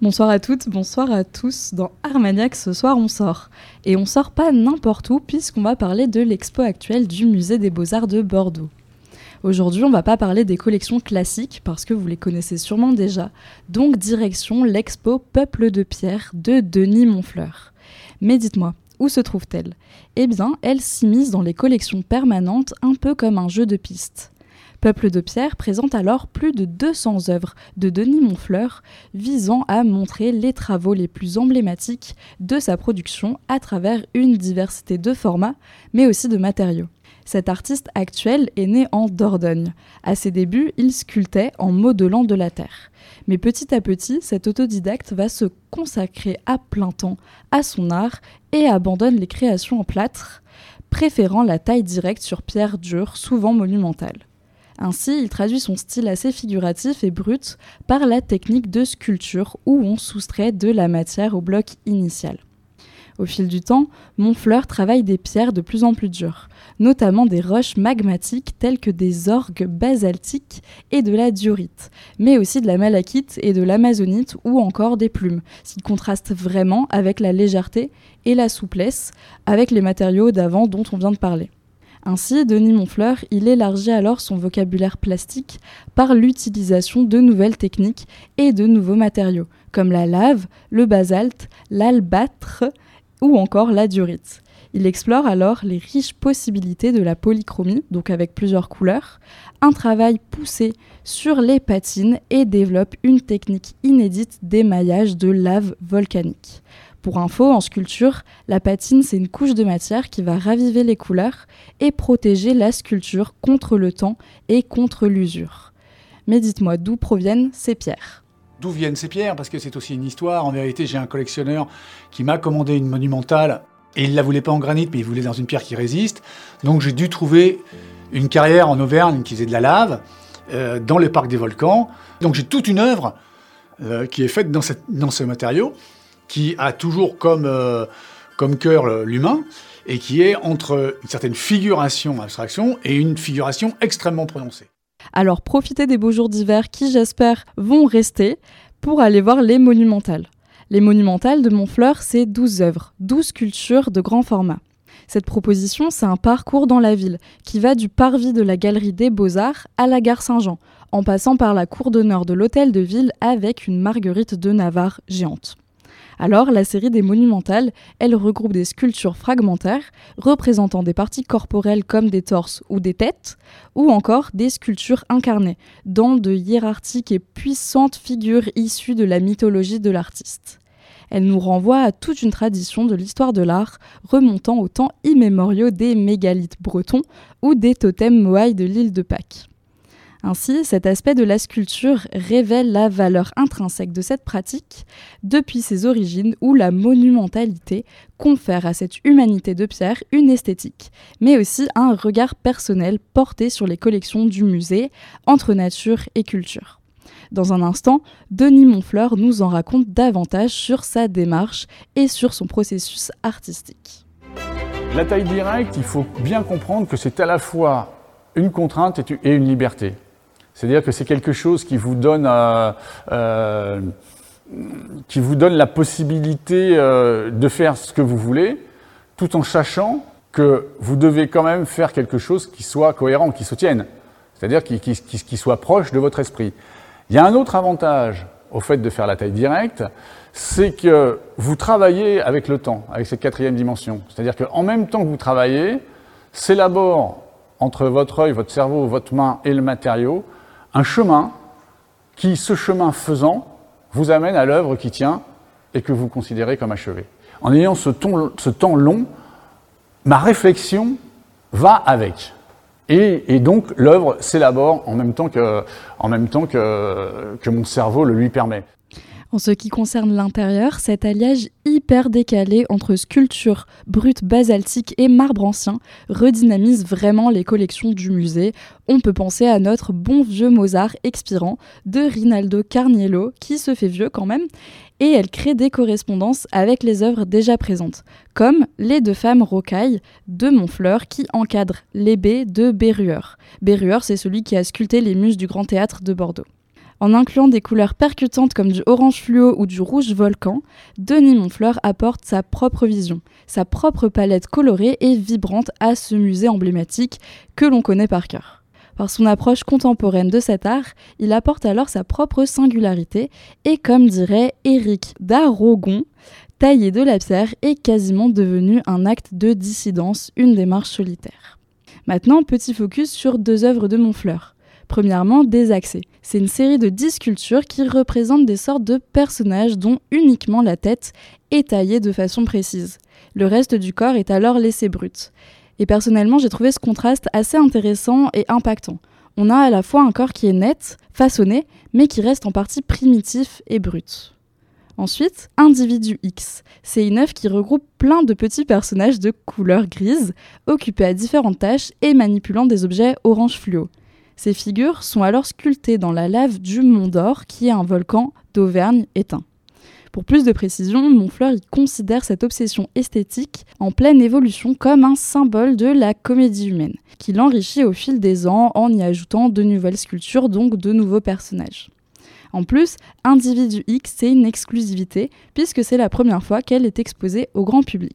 Bonsoir à toutes, bonsoir à tous. Dans Armagnac, ce soir, on sort. Et on sort pas n'importe où, puisqu'on va parler de l'expo actuelle du Musée des Beaux-Arts de Bordeaux. Aujourd'hui, on va pas parler des collections classiques, parce que vous les connaissez sûrement déjà. Donc, direction l'expo Peuple de Pierre de Denis Monfleur. Mais dites-moi, où se trouve-t-elle? Eh bien, elle s'immisce dans les collections permanentes, un peu comme un jeu de piste. Peuple de Pierre présente alors plus de 200 œuvres de Denis Monfleur visant à montrer les travaux les plus emblématiques de sa production à travers une diversité de formats, mais aussi de matériaux. Cet artiste actuel est né en Dordogne. À ses débuts, il sculptait en modelant de la terre. Mais petit à petit, cet autodidacte va se consacrer à plein temps à son art et abandonne les créations en plâtre, préférant la taille directe sur pierre dure, souvent monumentale. Ainsi, il traduit son style assez figuratif et brut par la technique de sculpture où on soustrait de la matière au bloc initial. Au fil du temps, Montfleur travaille des pierres de plus en plus dures, notamment des roches magmatiques telles que des orgues basaltiques et de la diorite, mais aussi de la malachite et de l'amazonite ou encore des plumes, ce qui contraste vraiment avec la légèreté et la souplesse avec les matériaux d'avant dont on vient de parler. Ainsi, Denis Monfleur, il élargit alors son vocabulaire plastique par l'utilisation de nouvelles techniques et de nouveaux matériaux, comme la lave, le basalte, l'albâtre ou encore la diorite. Il explore alors les riches possibilités de la polychromie, donc avec plusieurs couleurs, un travail poussé sur les patines et développe une technique inédite d'émaillage de lave volcanique. Pour info, en sculpture, la patine, c'est une couche de matière qui va raviver les couleurs et protéger la sculpture contre le temps et contre l'usure. Mais dites-moi, d'où proviennent ces pierres? D'où viennent ces pierres? Parce que c'est aussi une histoire. En vérité, j'ai un collectionneur qui m'a commandé une monumentale et il ne la voulait pas en granit, mais il voulait dans une pierre qui résiste. Donc j'ai dû trouver une carrière en Auvergne qui faisait de la lave euh, dans le parc des volcans. Donc j'ai toute une œuvre euh, qui est faite dans, dans ce matériau qui a toujours comme, euh, cœur l'humain et qui est entre une certaine figuration, abstraction et une figuration extrêmement prononcée. Alors profitez des beaux jours d'hiver qui, j'espère, vont rester pour aller voir les monumentales. Les monumentales de Montfleur, c'est 12 œuvres, 12 sculptures de grand format. Cette proposition, c'est un parcours dans la ville qui va du parvis de la Galerie des Beaux-Arts à la gare Saint-Jean, en passant par la cour d'honneur de l'hôtel de ville avec une marguerite de Navarre géante. Alors, la série des monumentales, elle regroupe des sculptures fragmentaires représentant des parties corporelles comme des torses ou des têtes, ou encore des sculptures incarnées, dans de hiérarchiques et puissantes figures issues de la mythologie de l'artiste. Elle nous renvoie à toute une tradition de l'histoire de l'art remontant aux temps immémoriaux des mégalithes bretons ou des totems moaïs de l'île de Pâques. Ainsi, cet aspect de la sculpture révèle la valeur intrinsèque de cette pratique depuis ses origines où la monumentalité confère à cette humanité de pierre une esthétique, mais aussi un regard personnel porté sur les collections du musée entre nature et culture. Dans un instant, Denis Monfleur nous en raconte davantage sur sa démarche et sur son processus artistique. La taille directe, il faut bien comprendre que c'est à la fois une contrainte et une liberté. C'est-à-dire que c'est quelque chose qui vous donne, euh, euh, qui vous donne la possibilité euh, de faire ce que vous voulez, tout en sachant que vous devez quand même faire quelque chose qui soit cohérent, qui se tienne, c'est-à-dire qui, qui, qui, soit proche de votre esprit. Il y a un autre avantage au fait de faire la taille directe, c'est que vous travaillez avec le temps, avec cette quatrième dimension. C'est-à-dire qu'en même temps que vous travaillez, s'élabore entre votre œil, votre cerveau, votre main et le matériau un chemin qui, ce chemin faisant, vous amène à l'œuvre qui tient et que vous considérez comme achevée. En ayant ce, temps long, ma réflexion va avec. Et, donc l'œuvre s'élabore en même temps, que, mon cerveau le lui permet. En ce qui concerne l'intérieur, cet alliage hyper décalé entre sculpture brute basaltique et marbre ancien redynamise vraiment les collections du musée. On peut penser à notre bon vieux Mozart expirant de Rinaldo Carniello, qui se fait vieux quand même, et elle crée des correspondances avec les œuvres déjà présentes, comme Les deux femmes rocailles de Montfleur qui encadrent les baies de Berrueur. Berrueur, c'est celui qui a sculpté les muses du Grand Théâtre de Bordeaux. En incluant des couleurs percutantes comme du orange fluo ou du rouge volcan, Denis Montfleur apporte sa propre vision, sa propre palette colorée et vibrante à ce musée emblématique que l'on connaît par cœur. Par son approche contemporaine de cet art, il apporte alors sa propre singularité et comme dirait Éric d'Aragon, tailler de la pierre est quasiment devenu un acte de dissidence, une démarche solitaire. Maintenant, petit focus sur deux œuvres de Montfleur. Premièrement, Désaxé. C'est une série de 10 sculptures qui représentent des sortes de personnages dont uniquement la tête est taillée de façon précise. Le reste du corps est alors laissé brut. Et personnellement, j'ai trouvé ce contraste assez intéressant et impactant. On a à la fois un corps qui est net, façonné, mais qui reste en partie primitif et brut. Ensuite, Individu X. C'est une œuvre qui regroupe plein de petits personnages de couleur grise, occupés à différentes tâches et manipulant des objets orange fluo. Ces figures sont alors sculptées dans la lave du Mont d'Or, qui est un volcan d'Auvergne éteint. Pour plus de précision, Montfleur y considère cette obsession esthétique en pleine évolution comme un symbole de la comédie humaine, qui l'enrichit au fil des ans en y ajoutant de nouvelles sculptures, donc de nouveaux personnages. En plus, Individu X, c'est une exclusivité, puisque c'est la première fois qu'elle est exposée au grand public.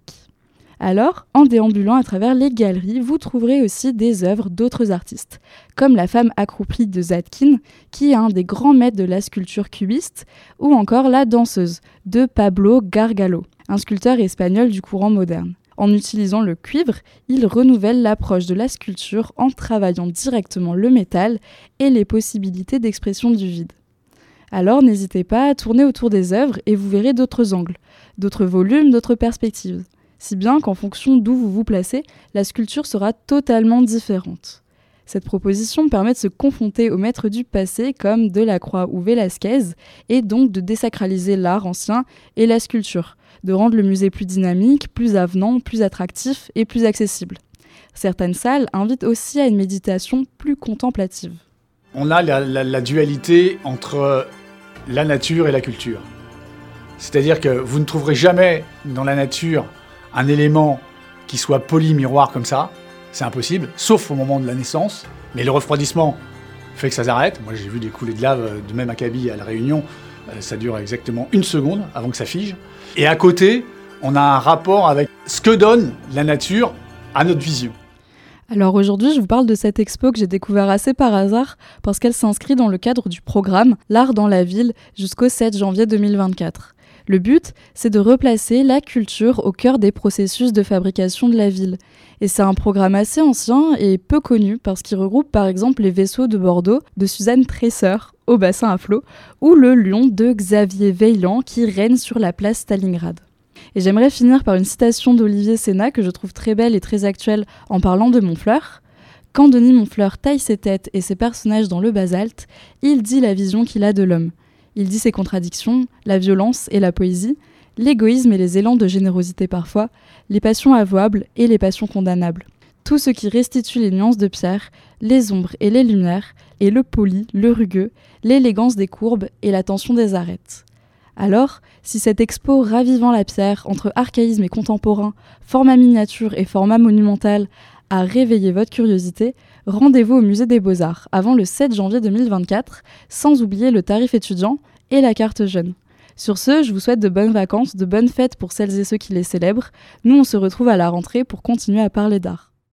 Alors, en déambulant à travers les galeries, vous trouverez aussi des œuvres d'autres artistes, comme La femme accroupie de Zadkine, qui est un des grands maîtres de la sculpture cubiste, ou encore La danseuse de Pablo Gargalo, un sculpteur espagnol du courant moderne. En utilisant le cuivre, il renouvelle l'approche de la sculpture en travaillant directement le métal et les possibilités d'expression du vide. Alors n'hésitez pas à tourner autour des œuvres et vous verrez d'autres angles, d'autres volumes, d'autres perspectives. Si bien qu'en fonction d'où vous vous placez, la sculpture sera totalement différente. Cette proposition permet de se confronter aux maîtres du passé comme Delacroix ou Velázquez et donc de désacraliser l'art ancien et la sculpture, de rendre le musée plus dynamique, plus avenant, plus attractif et plus accessible. Certaines salles invitent aussi à une méditation plus contemplative. On a la dualité entre la nature et la culture. C'est-à-dire que vous ne trouverez jamais dans la nature un élément qui soit poli-miroir comme ça. C'est impossible, sauf au moment de la naissance. Mais le refroidissement fait que ça s'arrête. Moi, j'ai vu des coulées de lave de même acabit à La Réunion. Euh, ça dure exactement une seconde avant que ça fige. Et à côté, on a un rapport avec ce que donne la nature à notre vision. Alors aujourd'hui, je vous parle de cette expo que j'ai découvert assez par hasard parce qu'elle s'inscrit dans le cadre du programme L'art dans la ville jusqu'au 7 janvier 2024. Le but, c'est de replacer la culture au cœur des processus de fabrication de la ville. Et c'est un programme assez ancien et peu connu parce qu'il regroupe par exemple les vaisseaux de Bordeaux de Suzanne Tresseur au bassin à flot ou le lion de Xavier Veillant qui règne sur la place Stalingrad. Et j'aimerais finir par une citation d'Olivier Sénat que je trouve très belle et très actuelle en parlant de Montfleur. Quand Denis Montfleur taille ses têtes et ses personnages dans le basalte, il dit la vision qu'il a de l'homme. Il dit ses contradictions, la violence et la poésie, l'égoïsme et les élans de générosité parfois, les passions avouables et les passions condamnables. Tout ce qui restitue les nuances de pierre, les ombres et les lumières, et le poli, le rugueux, l'élégance des courbes et la tension des arêtes. Alors, si cette expo ravivant la pierre entre archaïsme et contemporain, format miniature et format monumental a réveillé votre curiosité, rendez-vous au musée des Beaux-Arts avant le 7 janvier 2024, sans oublier le tarif étudiant et la carte jeune. Sur ce, je vous souhaite de bonnes vacances, de bonnes fêtes pour celles et ceux qui les célèbrent. Nous, on se retrouve à la rentrée pour continuer à parler d'art.